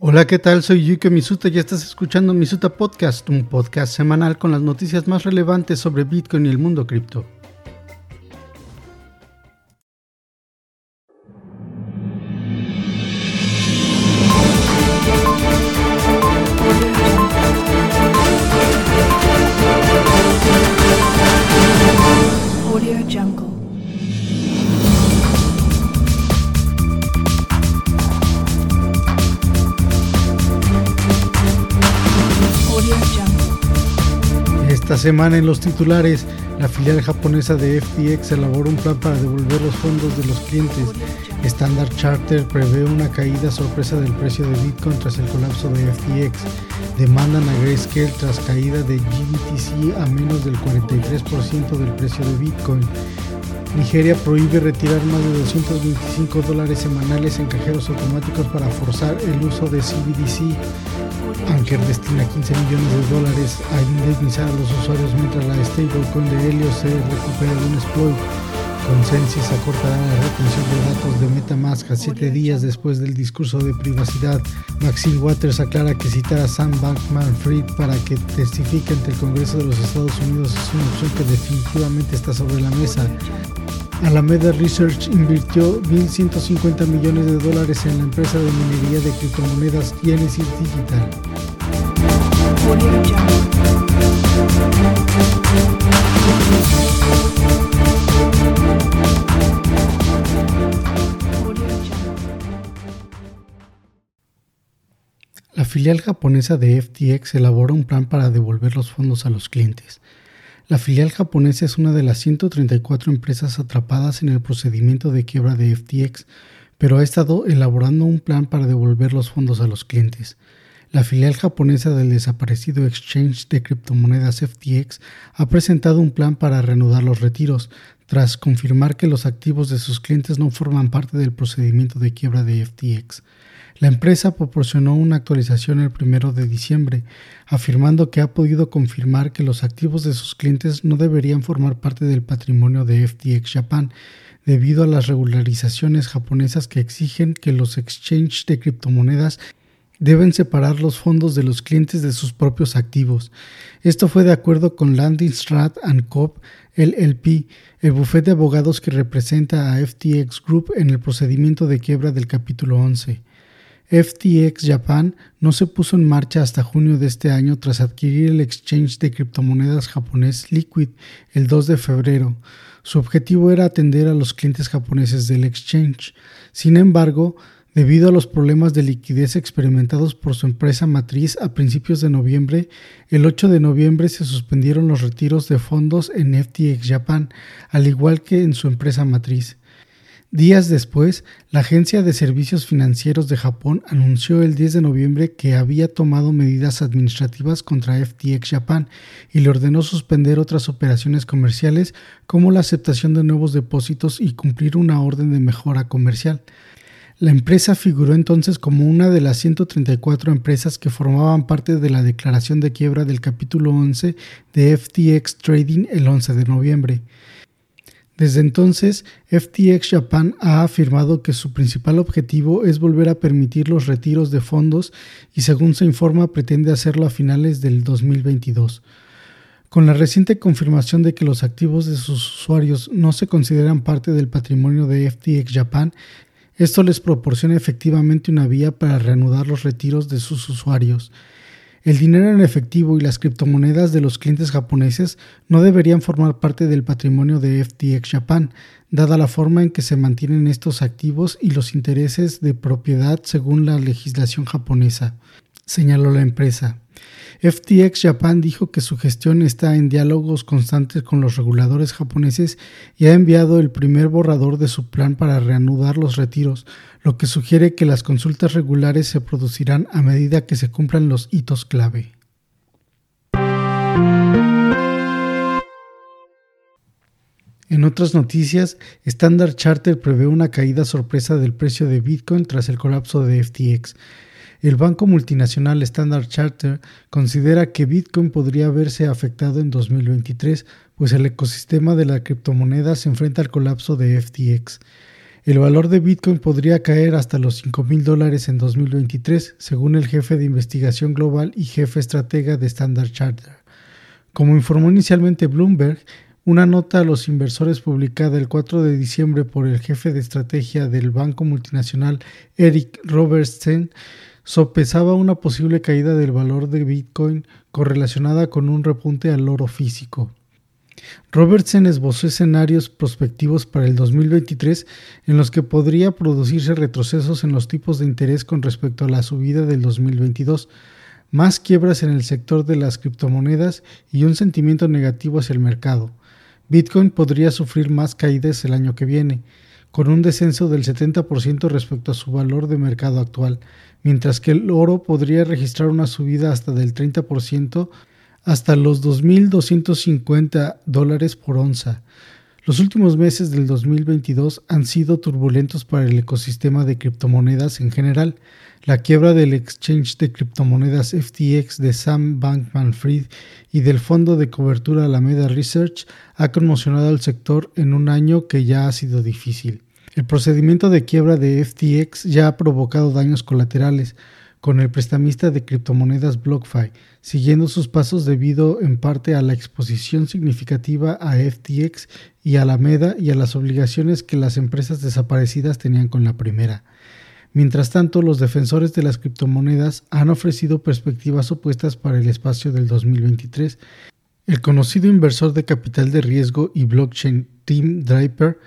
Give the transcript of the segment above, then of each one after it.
Hola, ¿qué tal? Soy Yuki Misuta y estás escuchando Misuta Podcast, un podcast semanal con las noticias más relevantes sobre Bitcoin y el mundo cripto. Semana en los titulares, la filial japonesa de FTX elaboró un plan para devolver los fondos de los clientes. Standard Charter prevé una caída sorpresa del precio de Bitcoin tras el colapso de FTX. Demandan a Grayscale tras caída de GBTC a menos del 43% del precio de Bitcoin. Nigeria prohíbe retirar más de 225 dólares semanales en cajeros automáticos para forzar el uso de CBDC. Anker destina 15 millones de dólares a indemnizar a los usuarios mientras la stablecoin de Helios se recupera de un exploit. Consensus acortará la retención de datos de Metamask a 7 días después del discurso de privacidad. Maxine Waters aclara que citar a Sam Bankman-Fried para que testifique ante el Congreso de los Estados Unidos es una opción que definitivamente está sobre la mesa. Alameda Research invirtió 1.150 millones de dólares en la empresa de minería de criptomonedas Genesis Digital. Filial japonesa de FTX elabora un plan para devolver los fondos a los clientes. La filial japonesa es una de las 134 empresas atrapadas en el procedimiento de quiebra de FTX, pero ha estado elaborando un plan para devolver los fondos a los clientes. La filial japonesa del desaparecido exchange de criptomonedas FTX ha presentado un plan para reanudar los retiros, tras confirmar que los activos de sus clientes no forman parte del procedimiento de quiebra de FTX. La empresa proporcionó una actualización el primero de diciembre, afirmando que ha podido confirmar que los activos de sus clientes no deberían formar parte del patrimonio de FTX Japan, debido a las regularizaciones japonesas que exigen que los exchanges de criptomonedas deben separar los fondos de los clientes de sus propios activos. Esto fue de acuerdo con Landing Strat Co. LLP, el bufete de abogados que representa a FTX Group en el procedimiento de quiebra del capítulo 11. FTX Japan no se puso en marcha hasta junio de este año tras adquirir el exchange de criptomonedas japonés Liquid el 2 de febrero. Su objetivo era atender a los clientes japoneses del exchange. Sin embargo, debido a los problemas de liquidez experimentados por su empresa matriz a principios de noviembre, el 8 de noviembre se suspendieron los retiros de fondos en FTX Japan, al igual que en su empresa matriz. Días después, la Agencia de Servicios Financieros de Japón anunció el 10 de noviembre que había tomado medidas administrativas contra FTX Japan y le ordenó suspender otras operaciones comerciales como la aceptación de nuevos depósitos y cumplir una orden de mejora comercial. La empresa figuró entonces como una de las 134 empresas que formaban parte de la declaración de quiebra del capítulo 11 de FTX Trading el 11 de noviembre. Desde entonces, FTX Japan ha afirmado que su principal objetivo es volver a permitir los retiros de fondos y según se informa pretende hacerlo a finales del 2022. Con la reciente confirmación de que los activos de sus usuarios no se consideran parte del patrimonio de FTX Japan, esto les proporciona efectivamente una vía para reanudar los retiros de sus usuarios. El dinero en efectivo y las criptomonedas de los clientes japoneses no deberían formar parte del patrimonio de FTX Japan, dada la forma en que se mantienen estos activos y los intereses de propiedad según la legislación japonesa, señaló la empresa. FTX Japan dijo que su gestión está en diálogos constantes con los reguladores japoneses y ha enviado el primer borrador de su plan para reanudar los retiros, lo que sugiere que las consultas regulares se producirán a medida que se cumplan los hitos clave. En otras noticias, Standard Charter prevé una caída sorpresa del precio de Bitcoin tras el colapso de FTX. El banco multinacional Standard Charter considera que Bitcoin podría verse afectado en 2023, pues el ecosistema de la criptomoneda se enfrenta al colapso de FTX. El valor de Bitcoin podría caer hasta los 5 mil dólares en 2023, según el jefe de investigación global y jefe estratega de Standard Charter. Como informó inicialmente Bloomberg, una nota a los inversores publicada el 4 de diciembre por el jefe de estrategia del banco multinacional Eric Robertson sopesaba una posible caída del valor de Bitcoin correlacionada con un repunte al oro físico. Robertson esbozó escenarios prospectivos para el 2023 en los que podría producirse retrocesos en los tipos de interés con respecto a la subida del 2022, más quiebras en el sector de las criptomonedas y un sentimiento negativo hacia el mercado. Bitcoin podría sufrir más caídas el año que viene, con un descenso del 70% respecto a su valor de mercado actual, mientras que el oro podría registrar una subida hasta del 30% hasta los 2.250 dólares por onza. Los últimos meses del 2022 han sido turbulentos para el ecosistema de criptomonedas en general. La quiebra del exchange de criptomonedas FTX de Sam Bankman-Fried y del fondo de cobertura Alameda Research ha conmocionado al sector en un año que ya ha sido difícil. El procedimiento de quiebra de FTX ya ha provocado daños colaterales, con el prestamista de criptomonedas BlockFi, siguiendo sus pasos debido en parte a la exposición significativa a FTX y Alameda y a las obligaciones que las empresas desaparecidas tenían con la primera. Mientras tanto, los defensores de las criptomonedas han ofrecido perspectivas opuestas para el espacio del 2023. El conocido inversor de capital de riesgo y blockchain Tim Draper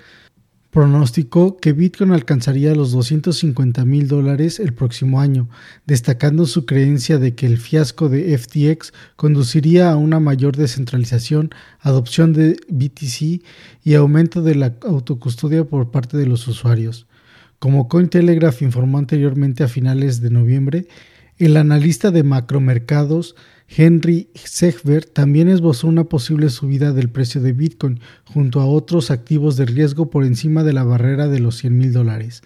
pronosticó que Bitcoin alcanzaría los 250 mil dólares el próximo año, destacando su creencia de que el fiasco de FTX conduciría a una mayor descentralización, adopción de BTC y aumento de la autocustodia por parte de los usuarios. Como Cointelegraph informó anteriormente a finales de noviembre, el analista de macromercados Henry Segbert también esbozó una posible subida del precio de Bitcoin junto a otros activos de riesgo por encima de la barrera de los 100 mil dólares.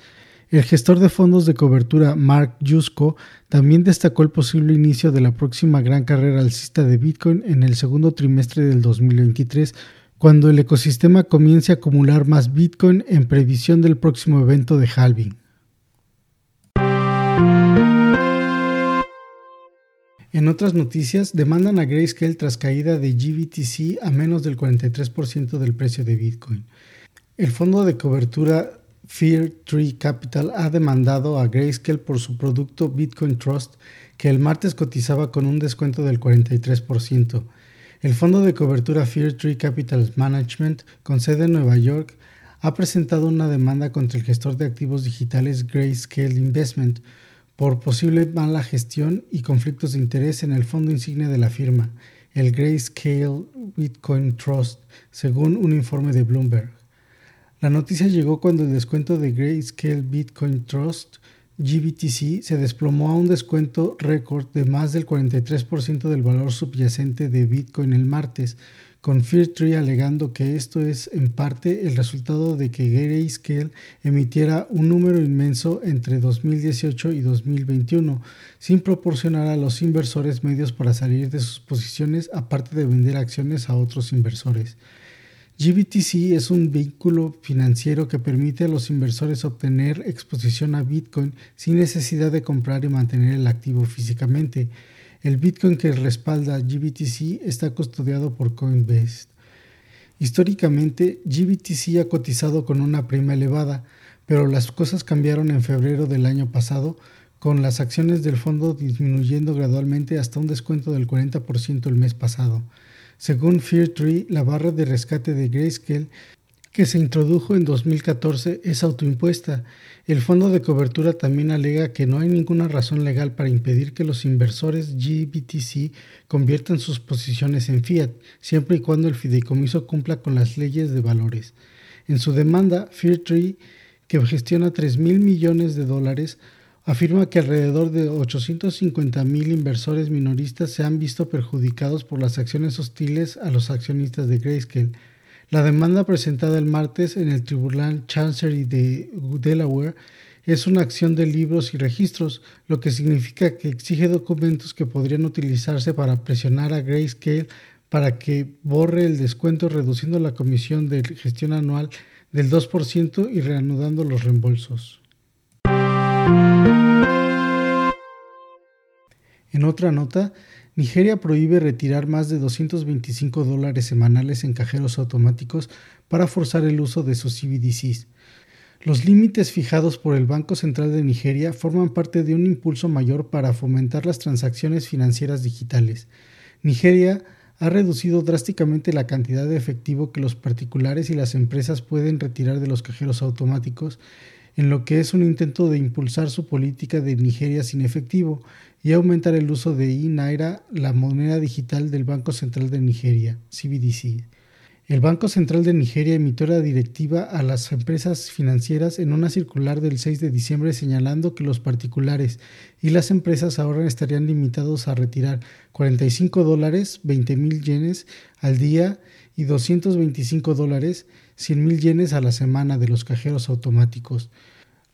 El gestor de fondos de cobertura Mark Yusko también destacó el posible inicio de la próxima gran carrera alcista de Bitcoin en el segundo trimestre del 2023, cuando el ecosistema comience a acumular más Bitcoin en previsión del próximo evento de halving. En otras noticias, demandan a Grayscale tras caída de GBTC a menos del 43% del precio de Bitcoin. El fondo de cobertura Fear Tree Capital ha demandado a Grayscale por su producto Bitcoin Trust, que el martes cotizaba con un descuento del 43%. El fondo de cobertura Fear Tree Capital Management, con sede en Nueva York, ha presentado una demanda contra el gestor de activos digitales Grayscale Investment por posible mala gestión y conflictos de interés en el fondo insignia de la firma, el Grayscale Bitcoin Trust, según un informe de Bloomberg. La noticia llegó cuando el descuento de Grayscale Bitcoin Trust GBTC se desplomó a un descuento récord de más del 43% del valor subyacente de Bitcoin el martes, con Fairtree alegando que esto es en parte el resultado de que Grayscale emitiera un número inmenso entre 2018 y 2021, sin proporcionar a los inversores medios para salir de sus posiciones, aparte de vender acciones a otros inversores. GBTC es un vehículo financiero que permite a los inversores obtener exposición a Bitcoin sin necesidad de comprar y mantener el activo físicamente. El Bitcoin que respalda GBTC está custodiado por Coinbase. Históricamente, GBTC ha cotizado con una prima elevada, pero las cosas cambiaron en febrero del año pasado, con las acciones del fondo disminuyendo gradualmente hasta un descuento del 40% el mes pasado. Según Fairtree, la barra de rescate de Grayscale que se introdujo en 2014 es autoimpuesta. El fondo de cobertura también alega que no hay ninguna razón legal para impedir que los inversores GBTC conviertan sus posiciones en fiat, siempre y cuando el fideicomiso cumpla con las leyes de valores. En su demanda, Fairtree, que gestiona 3 mil millones de dólares, afirma que alrededor de 850 mil inversores minoristas se han visto perjudicados por las acciones hostiles a los accionistas de Grayscale la demanda presentada el martes en el Tribunal Chancery de Delaware es una acción de libros y registros, lo que significa que exige documentos que podrían utilizarse para presionar a Grayscale para que borre el descuento reduciendo la comisión de gestión anual del 2% y reanudando los reembolsos. En otra nota, Nigeria prohíbe retirar más de 225 dólares semanales en cajeros automáticos para forzar el uso de sus CBDCs. Los límites fijados por el Banco Central de Nigeria forman parte de un impulso mayor para fomentar las transacciones financieras digitales. Nigeria ha reducido drásticamente la cantidad de efectivo que los particulares y las empresas pueden retirar de los cajeros automáticos, en lo que es un intento de impulsar su política de Nigeria sin efectivo y aumentar el uso de e-Naira, la moneda digital del Banco Central de Nigeria, CBDC. El Banco Central de Nigeria emitió la directiva a las empresas financieras en una circular del 6 de diciembre señalando que los particulares y las empresas ahora estarían limitados a retirar 45 dólares, 20 mil yenes al día y 225 dólares, 100 mil yenes a la semana de los cajeros automáticos.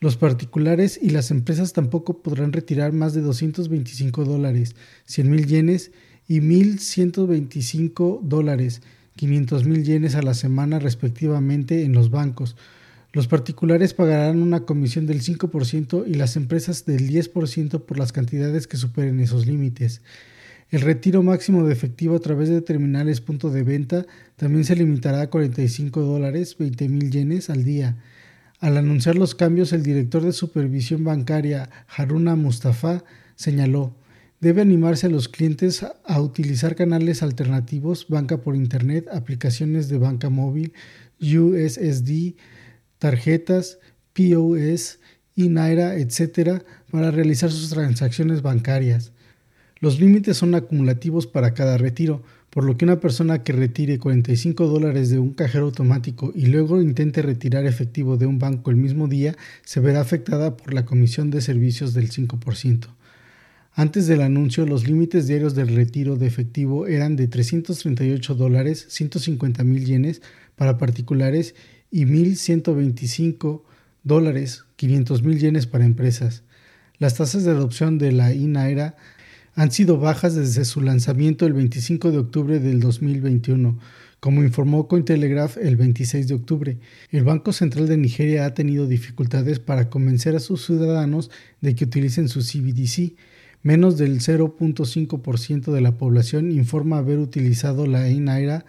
Los particulares y las empresas tampoco podrán retirar más de 225 dólares, 100 mil yenes y 1.125 dólares, 500 mil yenes a la semana respectivamente en los bancos. Los particulares pagarán una comisión del 5% y las empresas del 10% por las cantidades que superen esos límites. El retiro máximo de efectivo a través de terminales punto de venta también se limitará a 45 dólares, 20 mil yenes al día. Al anunciar los cambios, el director de supervisión bancaria, Haruna Mustafa, señaló Debe animarse a los clientes a utilizar canales alternativos, banca por Internet, aplicaciones de banca móvil, USSD, tarjetas, POS, Naira, etc., para realizar sus transacciones bancarias. Los límites son acumulativos para cada retiro, por lo que una persona que retire 45 dólares de un cajero automático y luego intente retirar efectivo de un banco el mismo día se verá afectada por la comisión de servicios del 5%. Antes del anuncio, los límites diarios del retiro de efectivo eran de 338 dólares, 150 mil yenes para particulares y 1.125 dólares, 500 mil yenes para empresas. Las tasas de adopción de la INAERA han sido bajas desde su lanzamiento el 25 de octubre del 2021, como informó Cointelegraph el 26 de octubre. El Banco Central de Nigeria ha tenido dificultades para convencer a sus ciudadanos de que utilicen su CBDC, Menos del 0.5% de la población informa haber utilizado la e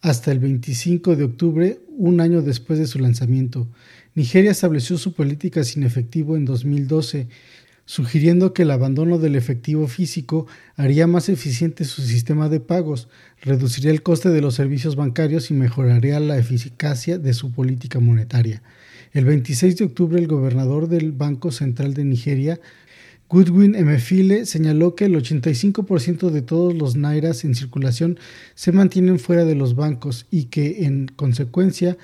hasta el 25 de octubre, un año después de su lanzamiento. Nigeria estableció su política sin efectivo en 2012, sugiriendo que el abandono del efectivo físico haría más eficiente su sistema de pagos, reduciría el coste de los servicios bancarios y mejoraría la eficacia de su política monetaria. El 26 de octubre, el gobernador del Banco Central de Nigeria Goodwin Emefiele señaló que el 85% de todos los nairas en circulación se mantienen fuera de los bancos y que, en consecuencia,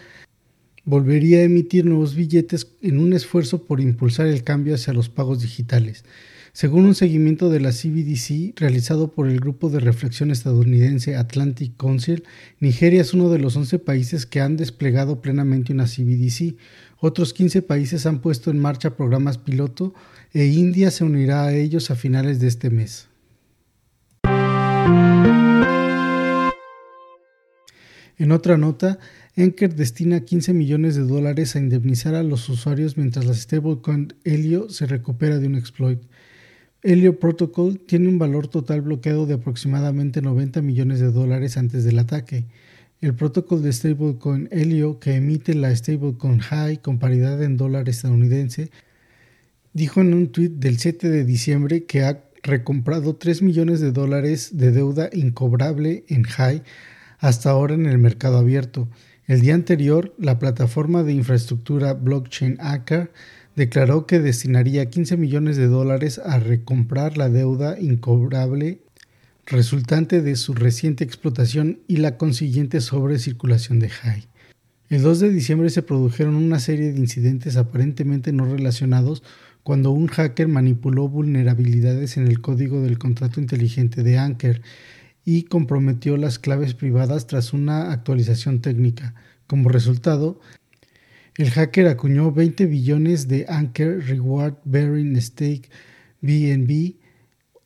volvería a emitir nuevos billetes en un esfuerzo por impulsar el cambio hacia los pagos digitales. Según un seguimiento de la CBDC realizado por el grupo de reflexión estadounidense Atlantic Council, Nigeria es uno de los 11 países que han desplegado plenamente una CBDC. Otros 15 países han puesto en marcha programas piloto e India se unirá a ellos a finales de este mes. En otra nota, Enker destina 15 millones de dólares a indemnizar a los usuarios mientras la stablecoin Helio se recupera de un exploit. Helio Protocol tiene un valor total bloqueado de aproximadamente 90 millones de dólares antes del ataque. El protocolo de stablecoin Helio, que emite la stablecoin High con paridad en dólar estadounidense, dijo en un tuit del 7 de diciembre que ha recomprado 3 millones de dólares de deuda incobrable en High hasta ahora en el mercado abierto. El día anterior, la plataforma de infraestructura blockchain Acker declaró que destinaría 15 millones de dólares a recomprar la deuda incobrable resultante de su reciente explotación y la consiguiente sobrecirculación de High. El 2 de diciembre se produjeron una serie de incidentes aparentemente no relacionados cuando un hacker manipuló vulnerabilidades en el código del contrato inteligente de Anker y comprometió las claves privadas tras una actualización técnica. Como resultado, el hacker acuñó 20 billones de Anker Reward Bearing Stake BNB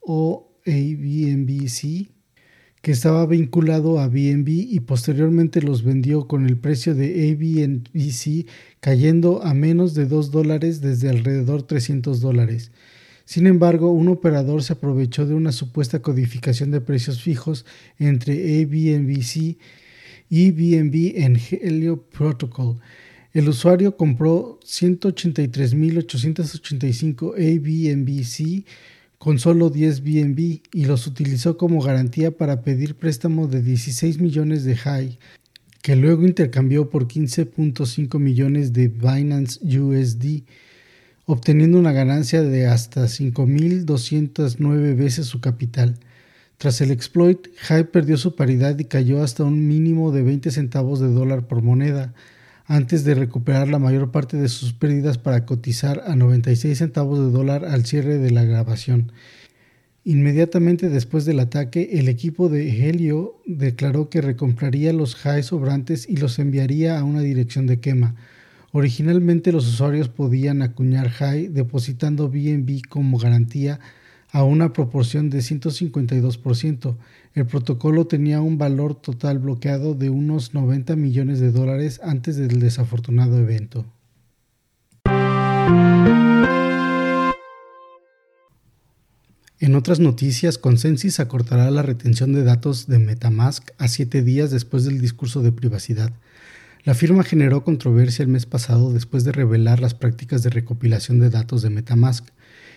o ABNBC que estaba vinculado a BNB y posteriormente los vendió con el precio de ABNBC cayendo a menos de 2 dólares desde alrededor 300 dólares. Sin embargo, un operador se aprovechó de una supuesta codificación de precios fijos entre ABNBC y BNB en Helio Protocol. El usuario compró 183.885 ABNBC con solo 10 BNB y los utilizó como garantía para pedir préstamo de 16 millones de HIGH, que luego intercambió por 15.5 millones de Binance USD obteniendo una ganancia de hasta 5.209 veces su capital. Tras el exploit, Hive perdió su paridad y cayó hasta un mínimo de 20 centavos de dólar por moneda, antes de recuperar la mayor parte de sus pérdidas para cotizar a 96 centavos de dólar al cierre de la grabación. Inmediatamente después del ataque, el equipo de Helio declaró que recompraría los Hive sobrantes y los enviaría a una dirección de quema. Originalmente los usuarios podían acuñar HIGH depositando BNB como garantía a una proporción de 152%. El protocolo tenía un valor total bloqueado de unos 90 millones de dólares antes del desafortunado evento. En otras noticias, Consensus acortará la retención de datos de Metamask a siete días después del discurso de privacidad. La firma generó controversia el mes pasado después de revelar las prácticas de recopilación de datos de Metamask.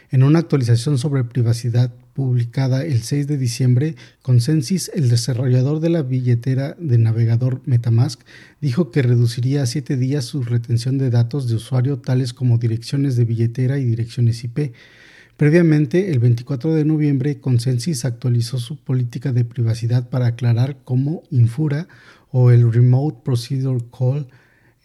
En una actualización sobre privacidad publicada el 6 de diciembre, Consensus, el desarrollador de la billetera de navegador Metamask, dijo que reduciría a siete días su retención de datos de usuario tales como direcciones de billetera y direcciones IP. Previamente, el 24 de noviembre, Consensus actualizó su política de privacidad para aclarar cómo Infura o el Remote Procedure Call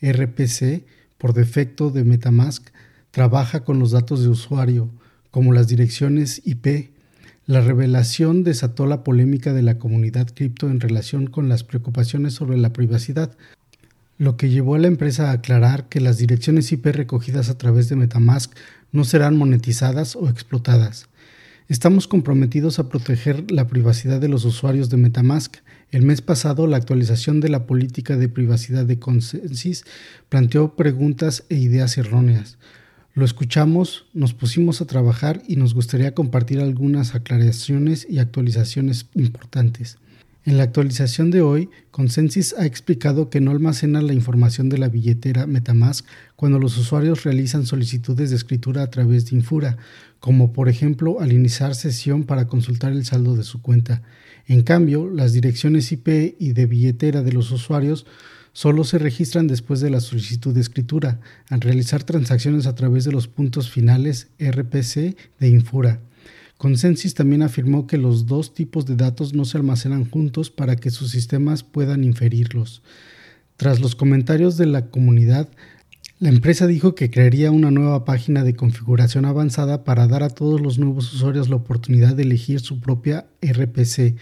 RPC por defecto de Metamask trabaja con los datos de usuario, como las direcciones IP. La revelación desató la polémica de la comunidad cripto en relación con las preocupaciones sobre la privacidad, lo que llevó a la empresa a aclarar que las direcciones IP recogidas a través de Metamask no serán monetizadas o explotadas. Estamos comprometidos a proteger la privacidad de los usuarios de Metamask. El mes pasado, la actualización de la política de privacidad de Consensus planteó preguntas e ideas erróneas. Lo escuchamos, nos pusimos a trabajar y nos gustaría compartir algunas aclaraciones y actualizaciones importantes. En la actualización de hoy, Consensus ha explicado que no almacena la información de la billetera Metamask cuando los usuarios realizan solicitudes de escritura a través de Infura, como por ejemplo al iniciar sesión para consultar el saldo de su cuenta. En cambio, las direcciones IP y de billetera de los usuarios solo se registran después de la solicitud de escritura, al realizar transacciones a través de los puntos finales RPC de Infura. Consensus también afirmó que los dos tipos de datos no se almacenan juntos para que sus sistemas puedan inferirlos. Tras los comentarios de la comunidad, la empresa dijo que crearía una nueva página de configuración avanzada para dar a todos los nuevos usuarios la oportunidad de elegir su propia RPC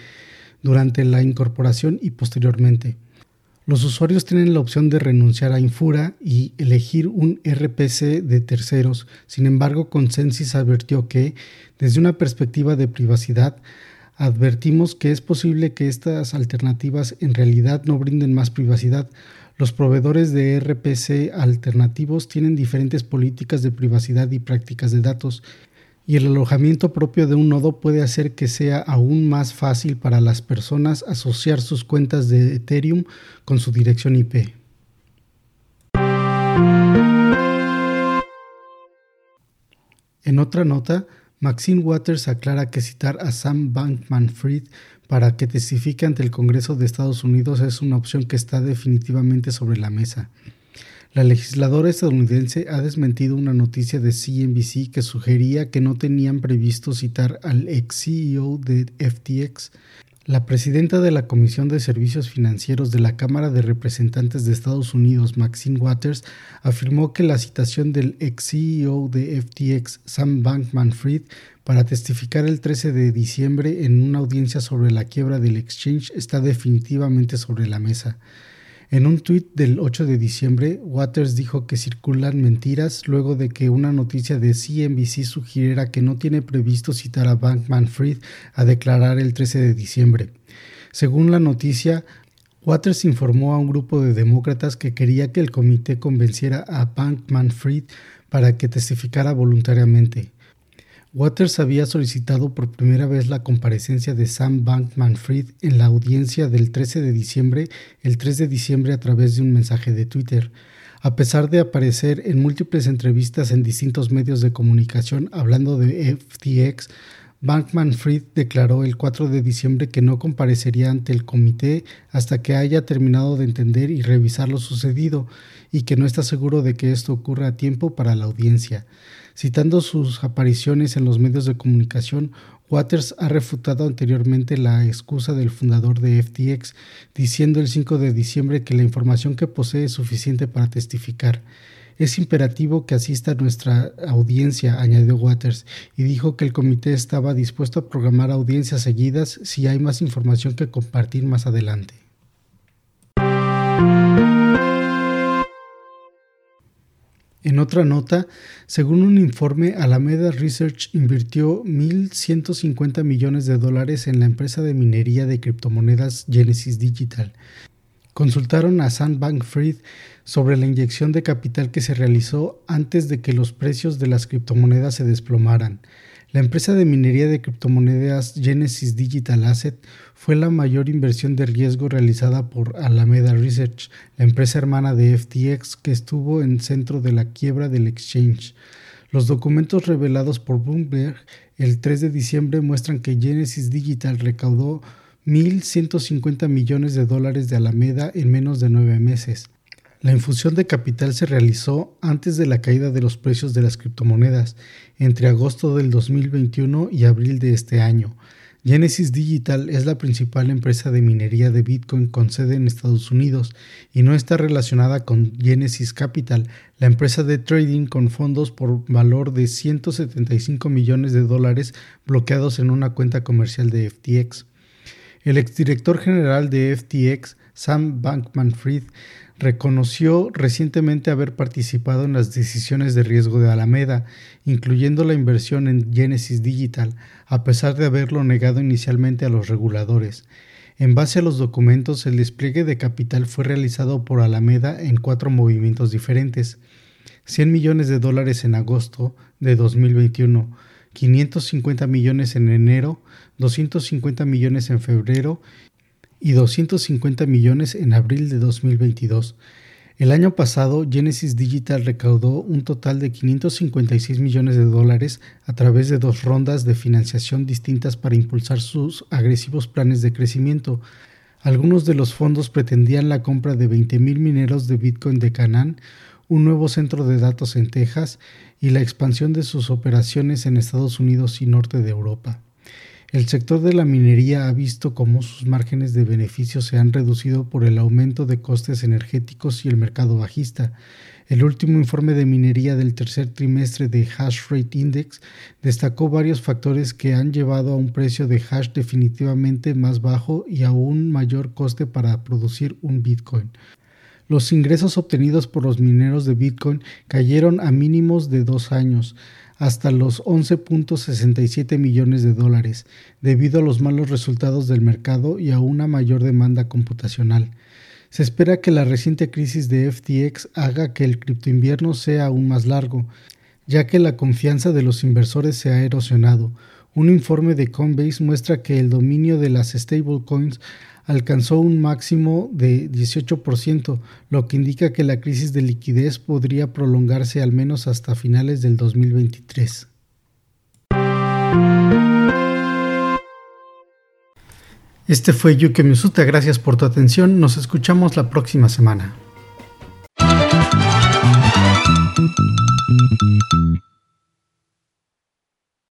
durante la incorporación y posteriormente. Los usuarios tienen la opción de renunciar a Infura y elegir un RPC de terceros. Sin embargo, Consensus advirtió que, desde una perspectiva de privacidad, advertimos que es posible que estas alternativas en realidad no brinden más privacidad. Los proveedores de RPC alternativos tienen diferentes políticas de privacidad y prácticas de datos y el alojamiento propio de un nodo puede hacer que sea aún más fácil para las personas asociar sus cuentas de Ethereum con su dirección IP. En otra nota, Maxine Waters aclara que citar a Sam Bankman Fried para que testifique ante el Congreso de Estados Unidos es una opción que está definitivamente sobre la mesa. La legisladora estadounidense ha desmentido una noticia de CNBC que sugería que no tenían previsto citar al ex CEO de FTX. La presidenta de la Comisión de Servicios Financieros de la Cámara de Representantes de Estados Unidos, Maxine Waters, afirmó que la citación del ex CEO de FTX, Sam Bankman Fried, para testificar el 13 de diciembre en una audiencia sobre la quiebra del exchange está definitivamente sobre la mesa. En un tuit del 8 de diciembre, Waters dijo que circulan mentiras luego de que una noticia de CNBC sugiriera que no tiene previsto citar a Bankman Fried a declarar el 13 de diciembre. Según la noticia, Waters informó a un grupo de demócratas que quería que el comité convenciera a Bankman Fried para que testificara voluntariamente. Waters había solicitado por primera vez la comparecencia de Sam Bankman Fried en la audiencia del 13 de diciembre, el 3 de diciembre a través de un mensaje de Twitter. A pesar de aparecer en múltiples entrevistas en distintos medios de comunicación hablando de FTX, Bankman Fried declaró el 4 de diciembre que no comparecería ante el comité hasta que haya terminado de entender y revisar lo sucedido y que no está seguro de que esto ocurra a tiempo para la audiencia. Citando sus apariciones en los medios de comunicación, Waters ha refutado anteriormente la excusa del fundador de FTX, diciendo el 5 de diciembre que la información que posee es suficiente para testificar. Es imperativo que asista a nuestra audiencia, añadió Waters, y dijo que el comité estaba dispuesto a programar audiencias seguidas si hay más información que compartir más adelante. En otra nota, según un informe, Alameda Research invirtió 1.150 millones de dólares en la empresa de minería de criptomonedas Genesis Digital. Consultaron a Sam Bankman-Fried sobre la inyección de capital que se realizó antes de que los precios de las criptomonedas se desplomaran. La empresa de minería de criptomonedas Genesis Digital Asset fue la mayor inversión de riesgo realizada por Alameda Research, la empresa hermana de FTX que estuvo en centro de la quiebra del exchange. Los documentos revelados por Bloomberg el 3 de diciembre muestran que Genesis Digital recaudó 1.150 millones de dólares de Alameda en menos de nueve meses. La infusión de capital se realizó antes de la caída de los precios de las criptomonedas, entre agosto del 2021 y abril de este año. Genesis Digital es la principal empresa de minería de Bitcoin con sede en Estados Unidos y no está relacionada con Genesis Capital, la empresa de trading con fondos por valor de 175 millones de dólares bloqueados en una cuenta comercial de FTX. El exdirector general de FTX, Sam Bankman-Fried, reconoció recientemente haber participado en las decisiones de riesgo de Alameda, incluyendo la inversión en Genesis Digital, a pesar de haberlo negado inicialmente a los reguladores. En base a los documentos, el despliegue de capital fue realizado por Alameda en cuatro movimientos diferentes. 100 millones de dólares en agosto de 2021, 550 millones en enero, 250 millones en febrero y 250 millones en abril de 2022. El año pasado, Genesis Digital recaudó un total de 556 millones de dólares a través de dos rondas de financiación distintas para impulsar sus agresivos planes de crecimiento. Algunos de los fondos pretendían la compra de 20.000 mineros de Bitcoin de Canaan, un nuevo centro de datos en Texas y la expansión de sus operaciones en Estados Unidos y norte de Europa. El sector de la minería ha visto cómo sus márgenes de beneficio se han reducido por el aumento de costes energéticos y el mercado bajista. El último informe de minería del tercer trimestre de Hash Rate Index destacó varios factores que han llevado a un precio de hash definitivamente más bajo y a un mayor coste para producir un Bitcoin. Los ingresos obtenidos por los mineros de Bitcoin cayeron a mínimos de dos años hasta los 11.67 millones de dólares, debido a los malos resultados del mercado y a una mayor demanda computacional. Se espera que la reciente crisis de FTX haga que el criptoinvierno sea aún más largo, ya que la confianza de los inversores se ha erosionado. Un informe de Coinbase muestra que el dominio de las stablecoins alcanzó un máximo de 18%, lo que indica que la crisis de liquidez podría prolongarse al menos hasta finales del 2023. Este fue Yuki Misuta, gracias por tu atención, nos escuchamos la próxima semana.